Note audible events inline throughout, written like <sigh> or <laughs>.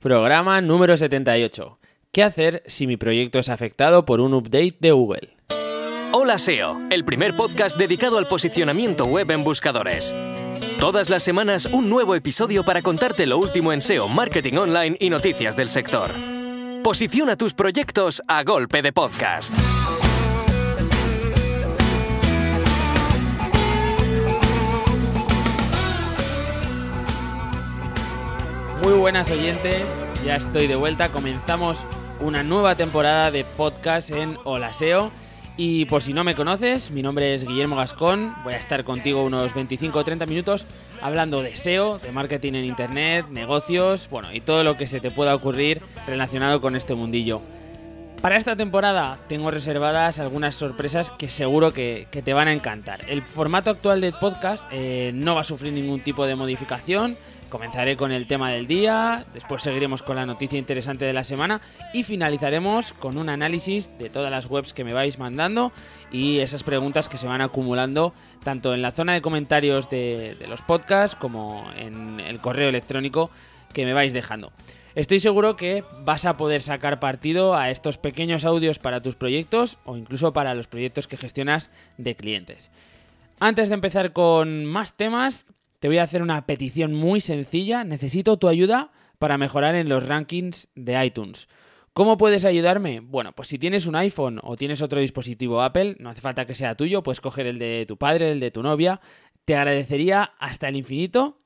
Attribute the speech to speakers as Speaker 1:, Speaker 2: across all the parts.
Speaker 1: Programa número 78. ¿Qué hacer si mi proyecto es afectado por un update de Google?
Speaker 2: Hola SEO, el primer podcast dedicado al posicionamiento web en buscadores. Todas las semanas un nuevo episodio para contarte lo último en SEO, marketing online y noticias del sector. Posiciona tus proyectos a golpe de podcast.
Speaker 1: Muy buenas oyentes, ya estoy de vuelta, comenzamos una nueva temporada de podcast en Hola SEO. Y por si no me conoces, mi nombre es Guillermo Gascón, voy a estar contigo unos 25 o 30 minutos hablando de SEO, de marketing en Internet, negocios, bueno, y todo lo que se te pueda ocurrir relacionado con este mundillo. Para esta temporada tengo reservadas algunas sorpresas que seguro que, que te van a encantar. El formato actual del podcast eh, no va a sufrir ningún tipo de modificación, Comenzaré con el tema del día, después seguiremos con la noticia interesante de la semana y finalizaremos con un análisis de todas las webs que me vais mandando y esas preguntas que se van acumulando tanto en la zona de comentarios de, los podcasts como en el correo electrónico que me vais dejando. Estoy seguro que vas a poder sacar partido a estos pequeños audios para tus proyectos o incluso para los proyectos que gestionas de clientes. Antes de empezar con más temas, te voy a hacer una petición muy sencilla. Necesito tu ayuda para mejorar en los rankings de iTunes. ¿Cómo puedes ayudarme? Bueno, pues si tienes un iPhone o tienes otro dispositivo Apple, no hace falta que sea tuyo, puedes coger el de tu padre, el de tu novia. Te agradecería hasta el infinito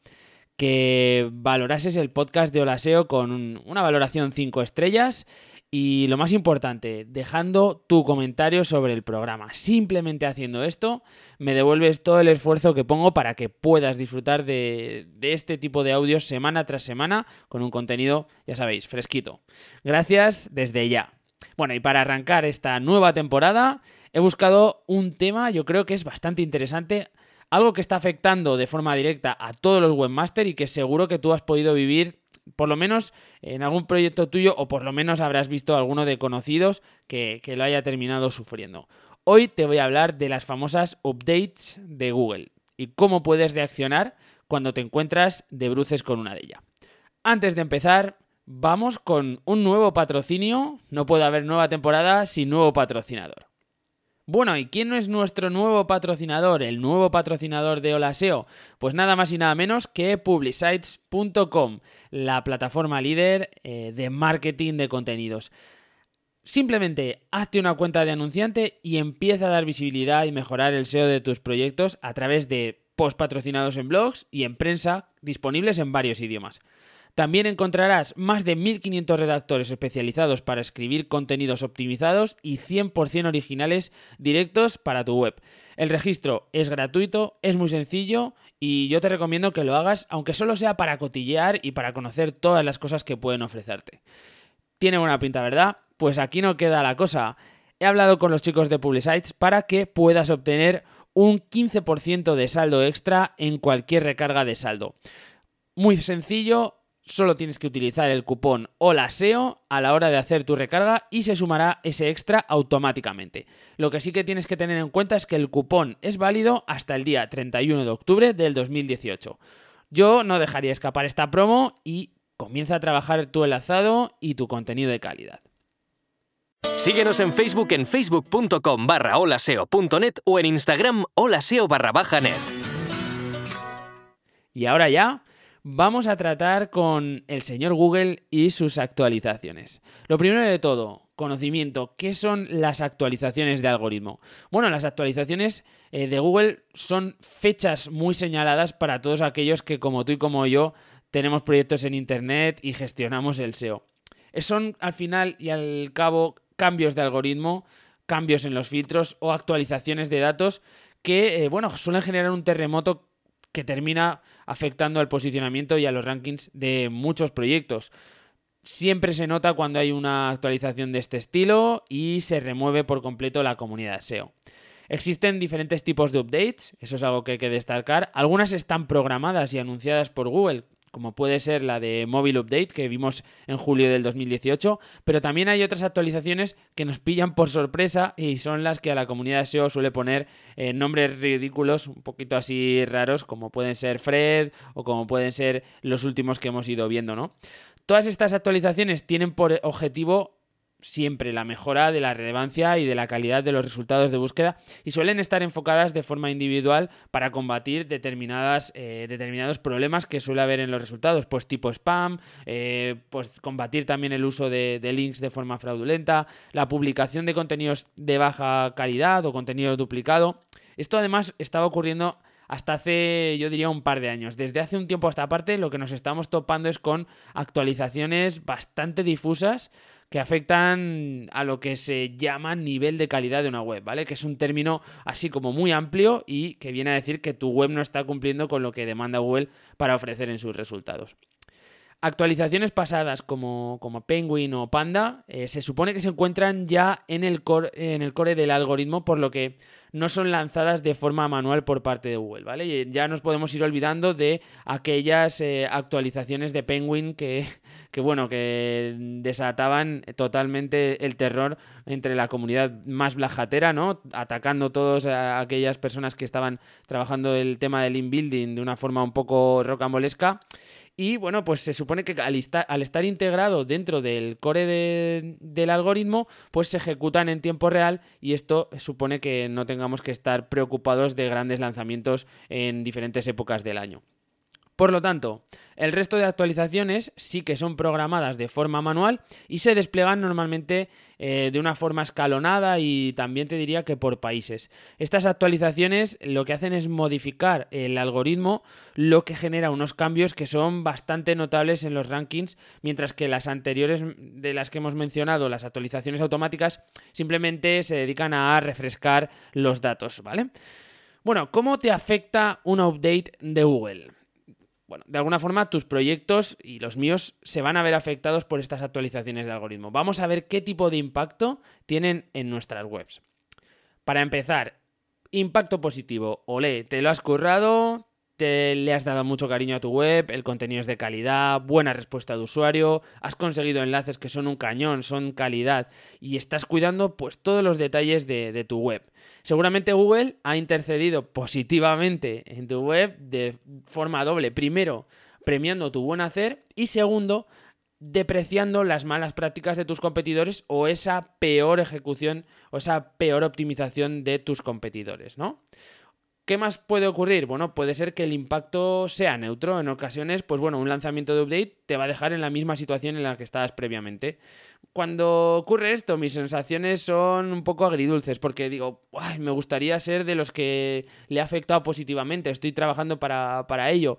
Speaker 1: que valorases el podcast de Olaseo con una valoración 5 estrellas y lo más importante, dejando tu comentario sobre el programa. Simplemente haciendo esto, me devuelves todo el esfuerzo que pongo para que puedas disfrutar de, este tipo de audios semana tras semana con un contenido, ya sabéis, fresquito. Gracias desde ya. Bueno, y para arrancar esta nueva temporada, he buscado un tema, yo creo que es bastante interesante, algo que está afectando de forma directa a todos los webmasters y que seguro que tú has podido vivir por lo menos en algún proyecto tuyo o por lo menos habrás visto alguno de conocidos que, que lo haya terminado sufriendo. Hoy te voy a hablar de las famosas updates de Google y cómo puedes reaccionar cuando te encuentras de bruces con una de ellas. Antes de empezar, vamos con un nuevo patrocinio. No puede haber nueva temporada sin nuevo patrocinador. Bueno, ¿y quién es nuestro nuevo patrocinador, el nuevo patrocinador de Olaseo? Pues nada más y nada menos que publicites.com, la plataforma líder eh, de marketing de contenidos. Simplemente hazte una cuenta de anunciante y empieza a dar visibilidad y mejorar el SEO de tus proyectos a través de post patrocinados en blogs y en prensa disponibles en varios idiomas. También encontrarás más de 1500 redactores especializados para escribir contenidos optimizados y 100% originales directos para tu web. El registro es gratuito, es muy sencillo y yo te recomiendo que lo hagas aunque solo sea para cotillear y para conocer todas las cosas que pueden ofrecerte. Tiene buena pinta, ¿verdad? Pues aquí no queda la cosa. He hablado con los chicos de Publicites para que puedas obtener un 15% de saldo extra en cualquier recarga de saldo. Muy sencillo, solo tienes que utilizar el cupón HOLASEO a la hora de hacer tu recarga y se sumará ese extra automáticamente. Lo que sí que tienes que tener en cuenta es que el cupón es válido hasta el día 31 de octubre del 2018. Yo no dejaría escapar esta promo y comienza a trabajar tu enlazado y tu contenido de calidad.
Speaker 2: Síguenos en Facebook en facebook.com barra holaseo.net o en Instagram holaseo barra baja net.
Speaker 1: Y ahora ya vamos a tratar con el señor Google y sus actualizaciones. Lo primero de todo, conocimiento. ¿Qué son las actualizaciones de algoritmo? Bueno, las actualizaciones eh, de Google son fechas muy señaladas para todos aquellos que como tú y como yo tenemos proyectos en Internet y gestionamos el SEO. Son al final y al cabo cambios de algoritmo, cambios en los filtros o actualizaciones de datos que, eh, bueno, suelen generar un terremoto que termina afectando al posicionamiento y a los rankings de muchos proyectos. Siempre se nota cuando hay una actualización de este estilo y se remueve por completo la comunidad SEO. Existen diferentes tipos de updates, eso es algo que hay que destacar. Algunas están programadas y anunciadas por Google, como puede ser la de Mobile Update que vimos en julio del 2018, pero también hay otras actualizaciones que nos pillan por sorpresa y son las que a la comunidad SEO suele poner eh, nombres ridículos, un poquito así raros, como pueden ser Fred o como pueden ser los últimos que hemos ido viendo, ¿no? Todas estas actualizaciones tienen por objetivo siempre la mejora de la relevancia y de la calidad de los resultados de búsqueda y suelen estar enfocadas de forma individual para combatir determinadas, eh, determinados problemas que suele haber en los resultados, pues tipo spam, eh, pues combatir también el uso de, de, links de forma fraudulenta, la publicación de contenidos de baja calidad o contenido duplicado. Esto además estaba ocurriendo hasta hace, yo diría, un par de años. Desde hace un tiempo a esta parte lo que nos estamos topando es con actualizaciones bastante difusas que afectan a lo que se llama nivel de calidad de una web, ¿vale? Que es un término así como muy amplio y que viene a decir que tu web no está cumpliendo con lo que demanda Google para ofrecer en sus resultados. Actualizaciones pasadas como, como Penguin o Panda eh, se supone que se encuentran ya en el, core, en el core del algoritmo, por lo que no son lanzadas de forma manual por parte de Google, ¿vale? ya nos podemos ir olvidando de aquellas eh, actualizaciones de Penguin que, que, bueno, que desataban totalmente el terror entre la comunidad más blajatera, ¿no? Atacando todas aquellas personas que estaban trabajando el tema del inbuilding de una forma un poco rocambolesca. Y bueno, pues se supone que al, estar integrado dentro del core del algoritmo, pues se ejecutan en tiempo real y esto supone que no tengamos que estar preocupados de grandes lanzamientos en diferentes épocas del año. Por lo tanto, el resto de actualizaciones sí que son programadas de forma manual y se despliegan normalmente eh, de una forma escalonada y también te diría que por países. Estas actualizaciones lo que hacen es modificar el algoritmo, lo que genera unos cambios que son bastante notables en los rankings, mientras que las anteriores de las que hemos mencionado, las actualizaciones automáticas, simplemente se dedican a refrescar los datos, ¿vale? Bueno, ¿cómo te afecta un update de Google? Bueno, de alguna forma tus proyectos y los míos se van a ver afectados por estas actualizaciones de algoritmo. Vamos a ver qué tipo de impacto tienen en nuestras webs. Para empezar, impacto positivo. Olé, te lo has currado, le has dado mucho cariño a tu web, el contenido es de calidad, buena respuesta de usuario, has conseguido enlaces que son un cañón, son calidad y estás cuidando pues todos los detalles de, de tu web. Seguramente Google ha intercedido positivamente en tu web de forma doble. Primero, premiando tu buen hacer y segundo, depreciando las malas prácticas de tus competidores o esa peor ejecución o esa peor optimización de tus competidores, ¿no? ¿Qué más puede ocurrir? Bueno, puede ser que el impacto sea neutro. En ocasiones, pues bueno, un lanzamiento de update te va a dejar en la misma situación en la que estabas previamente. Cuando ocurre esto, mis sensaciones son un poco agridulces, porque digo, me gustaría ser de los que le ha afectado positivamente, estoy trabajando para, ello.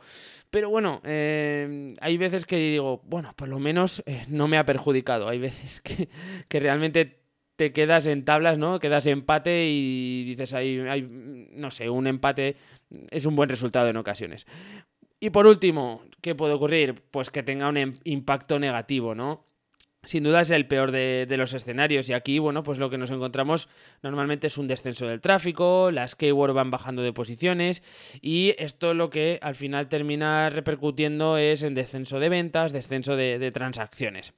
Speaker 1: Pero bueno, eh, hay veces que digo, bueno, por lo menos eh, no me ha perjudicado. Hay veces <laughs> que, que realmente te quedas en tablas, ¿no? Quedas empate y dices ahí, hay, no sé, un empate es un buen resultado en ocasiones. Y por último, ¿qué puede ocurrir? Pues que tenga un em, impacto negativo, ¿no? Sin duda es el peor de, los escenarios y aquí, bueno, pues lo que nos encontramos normalmente es un descenso del tráfico, las keywords van bajando de posiciones y esto lo que al final termina repercutiendo es en descenso de ventas, descenso de transacciones.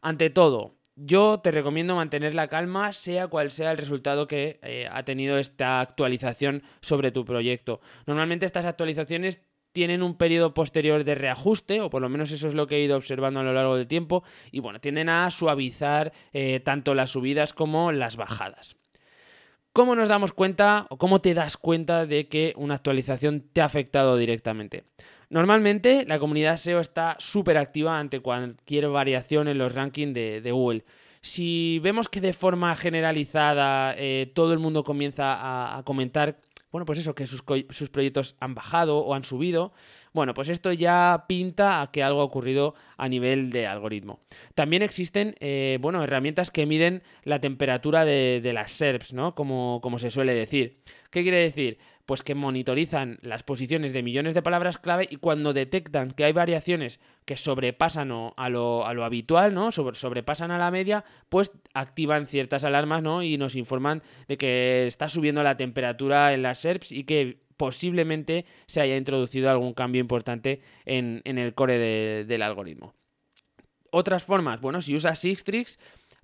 Speaker 1: Ante todo, yo te recomiendo mantener la calma, sea cual sea el resultado que eh, ha tenido esta actualización sobre tu proyecto. Normalmente estas actualizaciones tienen un periodo posterior de reajuste, o por lo menos eso es lo que he ido observando a lo largo del tiempo, y bueno, tienden a suavizar eh, tanto las subidas como las bajadas. ¿Cómo nos damos cuenta o cómo te das cuenta de que una actualización te ha afectado directamente? Normalmente la comunidad SEO está súper activa ante cualquier variación en los rankings de, Google. Si vemos que de forma generalizada eh, todo el mundo comienza a, comentar, bueno, pues eso, que sus, proyectos han bajado o han subido, bueno, pues esto ya pinta a que algo ha ocurrido a nivel de algoritmo. También existen, eh, bueno, herramientas que miden la temperatura de, las SERPs, ¿no? Como, como se suele decir. ¿Qué quiere decir? Pues que monitorizan las posiciones de millones de palabras clave y cuando detectan que hay variaciones que sobrepasan a lo, a lo habitual, ¿no? sobrepasan a la media, pues activan ciertas alarmas, ¿no? Y nos informan de que está subiendo la temperatura en las SERPs y que posiblemente se haya introducido algún cambio importante en, el core del algoritmo. Otras formas, bueno, si usas Sixtrix,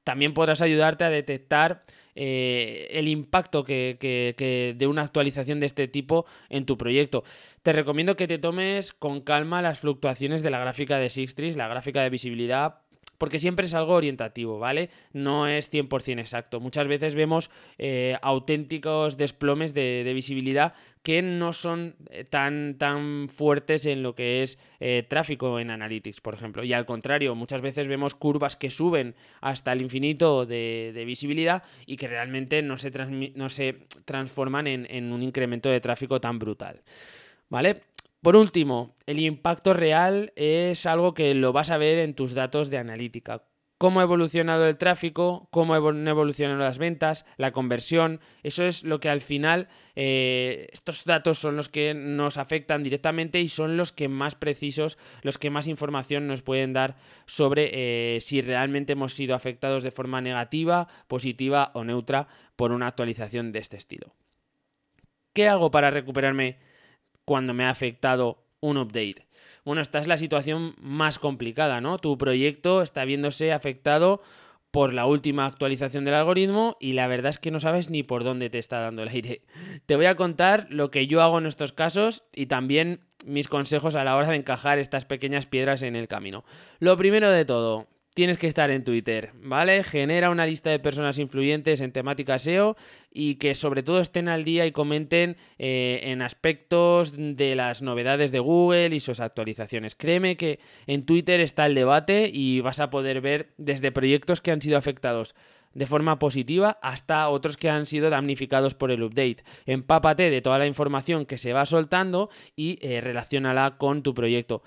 Speaker 1: también podrás ayudarte a detectar eh, el impacto que, de una actualización de este tipo en tu proyecto. Te recomiendo que te tomes con calma las fluctuaciones de la gráfica de Sixtris, la gráfica de visibilidad, porque siempre es algo orientativo, ¿vale? No es 100% exacto. Muchas veces vemos eh, auténticos desplomes de, visibilidad que no son eh, tan, tan fuertes en lo que es eh, tráfico en Analytics, por ejemplo. Y al contrario, muchas veces vemos curvas que suben hasta el infinito de, visibilidad y que realmente no se, no se transforman en, en un incremento de tráfico tan brutal. ¿Vale? Por último, el impacto real es algo que lo vas a ver en tus datos de analítica. Cómo ha evolucionado el tráfico, cómo han evolucionado las ventas, la conversión. Eso es lo que al final, eh, estos datos son los que nos afectan directamente y son los que más precisos, los que más información nos pueden dar sobre eh, si realmente hemos sido afectados de forma negativa, positiva o neutra por una actualización de este estilo. ¿Qué hago para recuperarme cuando me ha afectado un update. Bueno, esta es la situación más complicada, ¿no? Tu proyecto está viéndose afectado por la última actualización del algoritmo y la verdad es que no sabes ni por dónde te está dando el aire. <laughs> Te voy a contar lo que yo hago en estos casos y también mis consejos a la hora de encajar estas pequeñas piedras en el camino. Lo primero de todo, tienes que estar en Twitter, ¿vale? Genera una lista de personas influyentes en temática SEO y que sobre todo estén al día y comenten eh, en aspectos de las novedades de Google y sus actualizaciones. Créeme que en Twitter está el debate y vas a poder ver desde proyectos que han sido afectados de forma positiva hasta otros que han sido damnificados por el update. Empápate de toda la información que se va soltando y eh, relacionala con tu proyecto.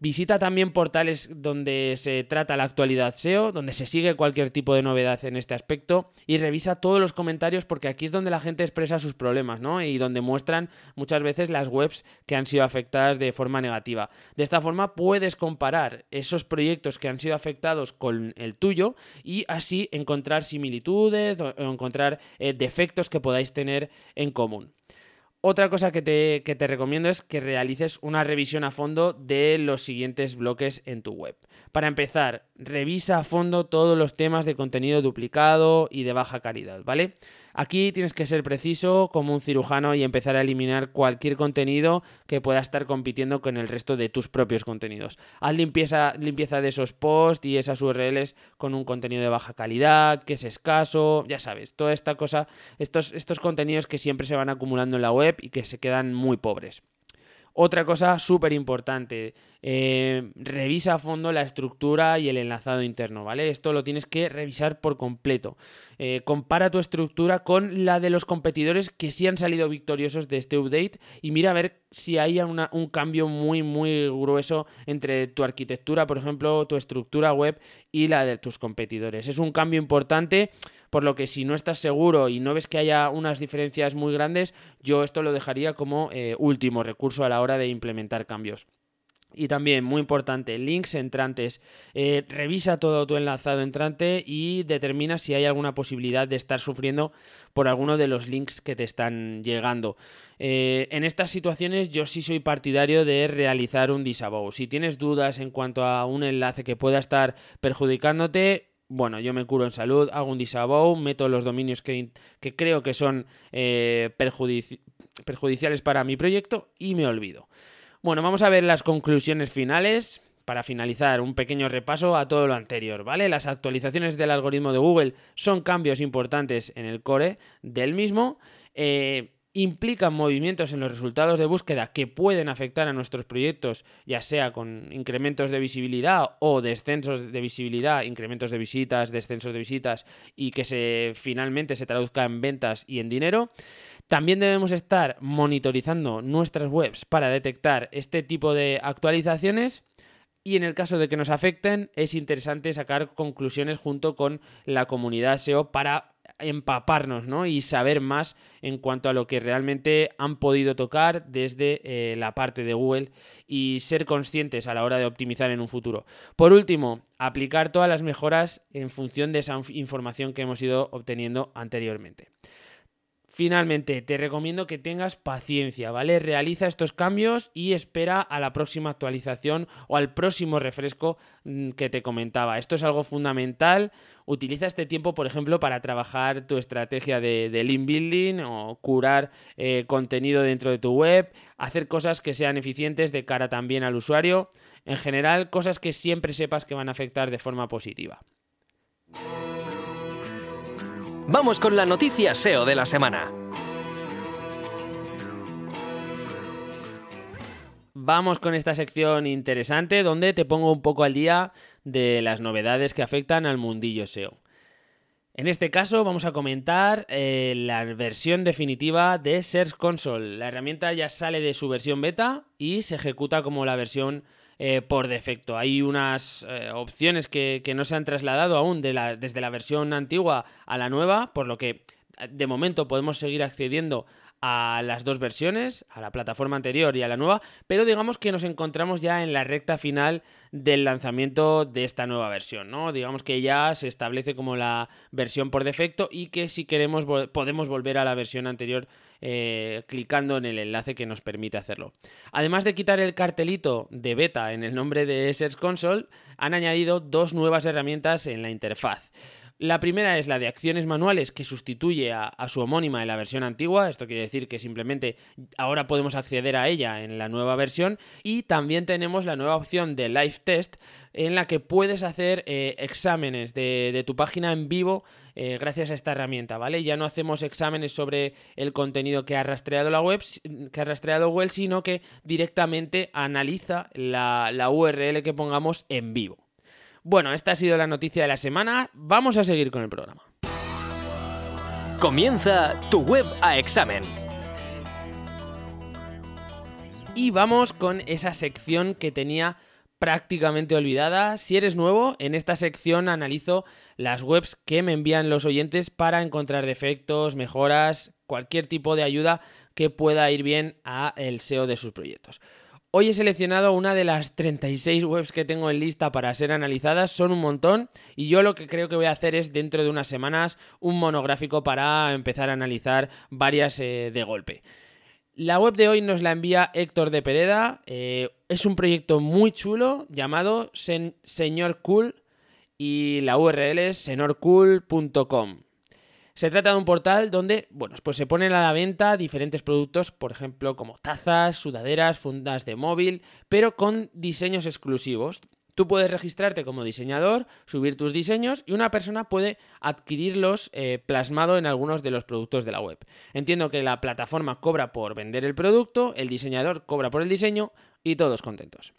Speaker 1: Visita también portales donde se trata la actualidad SEO, donde se sigue cualquier tipo de novedad en este aspecto y revisa todos los comentarios porque aquí es donde la gente expresa sus problemas, ¿no? Y donde muestran muchas veces las webs que han sido afectadas de forma negativa. De esta forma puedes comparar esos proyectos que han sido afectados con el tuyo y así encontrar similitudes o encontrar eh, defectos que podáis tener en común. Otra cosa que te, recomiendo es que realices una revisión a fondo de los siguientes bloques en tu web. Para empezar, revisa a fondo todos los temas de contenido duplicado y de baja calidad, ¿vale? Aquí tienes que ser preciso como un cirujano y empezar a eliminar cualquier contenido que pueda estar compitiendo con el resto de tus propios contenidos. Haz limpieza, limpieza de esos posts y esas URLs con un contenido de baja calidad, que es escaso, ya sabes, toda esta cosa, estos, estos contenidos que siempre se van acumulando en la web y que se quedan muy pobres. Otra cosa súper importante, eh, revisa a fondo la estructura y el enlazado interno, ¿vale? Esto lo tienes que revisar por completo. Eh, compara tu estructura con la de los competidores que sí han salido victoriosos de este update y mira a ver si hay un cambio muy, muy grueso entre tu arquitectura, por ejemplo, tu estructura web y la de tus competidores. Es un cambio importante por lo que si no estás seguro y no ves que haya unas diferencias muy grandes, yo esto lo dejaría como eh, último recurso a la hora de implementar cambios. Y también, muy importante, links entrantes. Eh, revisa todo tu enlazado entrante y determina si hay alguna posibilidad de estar sufriendo por alguno de los links que te están llegando. Eh, en estas situaciones yo sí soy partidario de realizar un disavow. Si tienes dudas en cuanto a un enlace que pueda estar perjudicándote, bueno, yo me curo en salud, hago un disavow, meto los dominios que, creo que son eh, perjudiciales para mi proyecto y me olvido. Bueno, vamos a ver las conclusiones finales. Para finalizar, un pequeño repaso a todo lo anterior, ¿vale? Las actualizaciones del algoritmo de Google son cambios importantes en el core del mismo. Eh, implican movimientos en los resultados de búsqueda que pueden afectar a nuestros proyectos, ya sea con incrementos de visibilidad o descensos de visibilidad, incrementos de visitas, descensos de visitas y que se finalmente se traduzca en ventas y en dinero. También debemos estar monitorizando nuestras webs para detectar este tipo de actualizaciones y en el caso de que nos afecten es interesante sacar conclusiones junto con la comunidad SEO para empaparnos ¿no? y saber más en cuanto a lo que realmente han podido tocar desde eh, la parte de Google y ser conscientes a la hora de optimizar en un futuro. Por último, aplicar todas las mejoras en función de esa información que hemos ido obteniendo anteriormente. Finalmente, te recomiendo que tengas paciencia, ¿vale? Realiza estos cambios y espera a la próxima actualización o al próximo refresco mm, que te comentaba. Esto es algo fundamental. Utiliza este tiempo, por ejemplo, para trabajar tu estrategia de, de link building o curar eh, contenido dentro de tu web, hacer cosas que sean eficientes de cara también al usuario. En general, cosas que siempre sepas que van a afectar de forma positiva.
Speaker 2: Vamos con la noticia SEO de la semana.
Speaker 1: Vamos con esta sección interesante donde te pongo un poco al día de las novedades que afectan al mundillo SEO. En este caso vamos a comentar eh, la versión definitiva de Search Console. La herramienta ya sale de su versión beta y se ejecuta como la versión eh, por defecto. Hay unas eh, opciones que, no se han trasladado aún desde la versión antigua a la nueva, por lo que de momento podemos seguir accediendo a las dos versiones, a la plataforma anterior y a la nueva, pero digamos que nos encontramos ya en la recta final del lanzamiento de esta nueva versión, ¿no? Digamos que ya se establece como la versión por defecto y que si queremos podemos volver a la versión anterior eh, clicando en el enlace que nos permite hacerlo. Además de quitar el cartelito de beta en el nombre de Search Console, han añadido dos nuevas herramientas en la interfaz. La primera es la de acciones manuales que sustituye a, su homónima en la versión antigua. Esto quiere decir que simplemente ahora podemos acceder a ella en la nueva versión. Y también tenemos la nueva opción de Live Test en la que puedes hacer eh, exámenes de, tu página en vivo eh, gracias a esta herramienta, ¿vale? Ya no hacemos exámenes sobre el contenido que ha rastreado la web, que ha rastreado Google, sino que directamente analiza la URL que pongamos en vivo. Bueno, esta ha sido la noticia de la semana. Vamos a seguir con el programa.
Speaker 2: Comienza tu web a examen.
Speaker 1: Y vamos con esa sección que tenía prácticamente olvidada. Si eres nuevo, en esta sección analizo las webs que me envían los oyentes para encontrar defectos, mejoras, cualquier tipo de ayuda que pueda ir bien a el SEO de sus proyectos. Hoy he seleccionado una de las 36 webs que tengo en lista para ser analizadas, son un montón y yo lo que creo que voy a hacer es dentro de unas semanas un monográfico para empezar a analizar varias eh, de golpe. La web de hoy nos la envía Héctor de Pereda, eh, es un proyecto muy chulo llamado Señor Cool y la URL es senorcool.com. Se trata de un portal donde, bueno, pues se ponen a la venta diferentes productos, por ejemplo, como tazas, sudaderas, fundas de móvil, pero con diseños exclusivos. Tú puedes registrarte como diseñador, subir tus diseños y una persona puede adquirirlos eh, plasmado en algunos de los productos de la web. Entiendo que la plataforma cobra por vender el producto, el diseñador cobra por el diseño y todos contentos.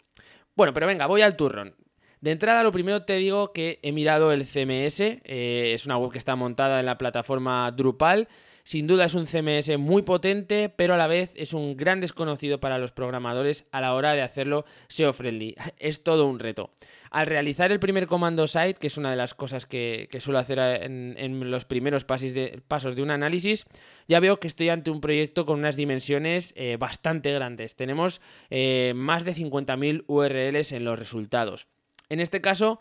Speaker 1: Bueno, pero venga, voy al turrón. De entrada, lo primero te digo que he mirado el CMS, eh, es una web que está montada en la plataforma Drupal. Sin duda es un CMS muy potente, pero a la vez es un gran desconocido para los programadores a la hora de hacerlo SEO friendly. <laughs> Es todo un reto. Al realizar el primer comando site, que es una de las cosas que, suelo hacer en, los primeros pasos de, un análisis, ya veo que estoy ante un proyecto con unas dimensiones eh, bastante grandes. Tenemos eh, más de 50.000 URLs en los resultados. En este caso,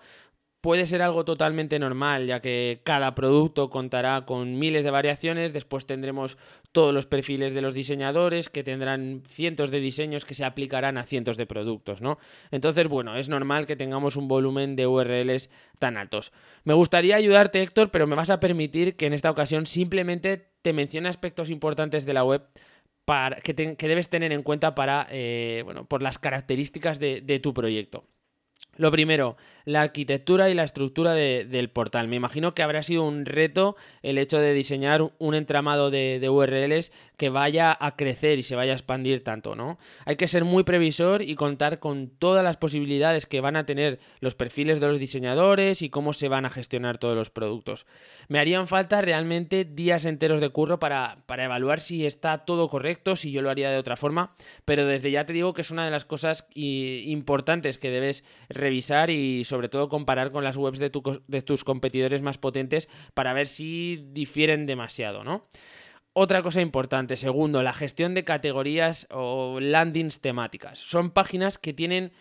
Speaker 1: puede ser algo totalmente normal, ya que cada producto contará con miles de variaciones, después tendremos todos los perfiles de los diseñadores, que tendrán cientos de diseños que se aplicarán a cientos de productos, ¿no? Entonces, bueno, es normal que tengamos un volumen de URLs tan altos. Me gustaría ayudarte, Héctor, pero me vas a permitir que en esta ocasión simplemente te mencione aspectos importantes de la web para, que, debes tener en cuenta para, eh, bueno, por las características de tu proyecto. Lo primero, la arquitectura y la estructura del portal. Me imagino que habrá sido un reto el hecho de diseñar un entramado de, URLs que vaya a crecer y se vaya a expandir tanto, ¿no? Hay que ser muy previsor y contar con todas las posibilidades que van a tener los perfiles de los diseñadores y cómo se van a gestionar todos los productos. Me harían falta realmente días enteros de curro para, para evaluar si está todo correcto, si yo lo haría de otra forma, pero desde ya te digo que es una de las cosas importantes que debes revisar y sobre todo comparar con las webs de, de tus competidores más potentes para ver si difieren demasiado, ¿no? Otra cosa importante, segundo, la gestión de categorías o landings temáticas. Son páginas que tienen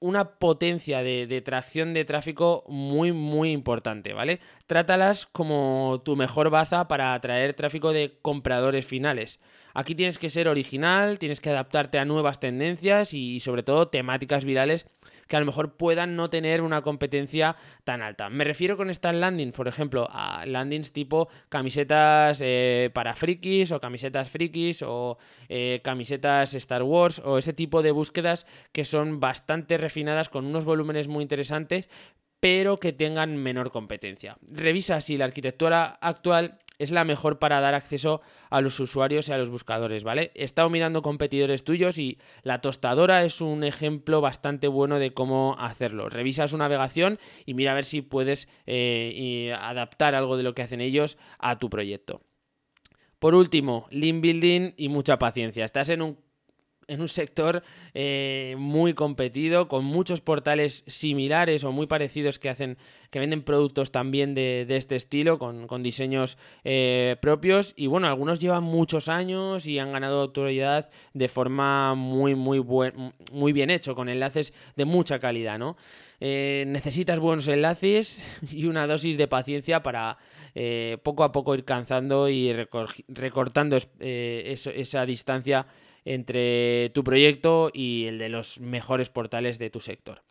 Speaker 1: una potencia de, tracción de tráfico muy, muy importante, ¿vale? Trátalas como tu mejor baza para atraer tráfico de compradores finales. Aquí tienes que ser original, tienes que adaptarte a nuevas tendencias y sobre todo temáticas virales que a lo mejor puedan no tener una competencia tan alta. Me refiero con estas landings, por ejemplo, a landings tipo camisetas eh, para frikis o camisetas frikis o eh, camisetas Star Wars o ese tipo de búsquedas que son bastante refinadas con unos volúmenes muy interesantes pero que tengan menor competencia. Revisa si la arquitectura actual es la mejor para dar acceso a los usuarios y a los buscadores, ¿vale? He estado mirando competidores tuyos y la tostadora es un ejemplo bastante bueno de cómo hacerlo. Revisa su navegación y mira a ver si puedes eh, adaptar algo de lo que hacen ellos a tu proyecto. Por último, link building y mucha paciencia. Estás en un en un sector eh, muy competido, con muchos portales similares o muy parecidos que hacen, que venden productos también de, este estilo, con, diseños eh, propios. Y bueno, algunos llevan muchos años y han ganado autoridad de forma muy, muy, buen, muy bien hecho, con enlaces de mucha calidad, ¿no? Eh, necesitas buenos enlaces <laughs> y una dosis de paciencia para poco a poco ir cansando y recortando esa distancia entre tu proyecto y el de los mejores portales de tu sector.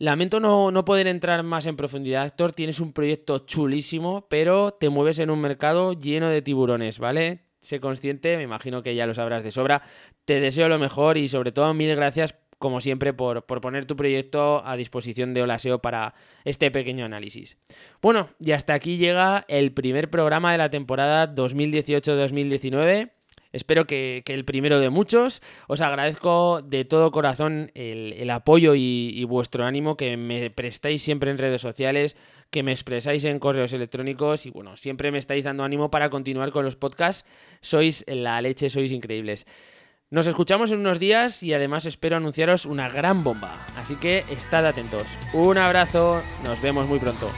Speaker 1: Lamento no, no, poder entrar más en profundidad, Héctor. Tienes un proyecto chulísimo, pero te mueves en un mercado lleno de tiburones, ¿vale? Sé consciente, me imagino que ya lo sabrás de sobra. Te deseo lo mejor y sobre todo mil gracias, como siempre, por, por poner tu proyecto a disposición de Olaseo para este pequeño análisis. Bueno, y hasta aquí llega el primer programa de la temporada 2018-2019. Espero que, el primero de muchos. Os agradezco de todo corazón el, apoyo y, vuestro ánimo que me prestáis siempre en redes sociales, que me expresáis en correos electrónicos y bueno, siempre me estáis dando ánimo para continuar con los podcasts. Sois la leche, sois increíbles. Nos escuchamos en unos días y además espero anunciaros una gran bomba. Así que estad atentos. Un abrazo, nos vemos muy pronto.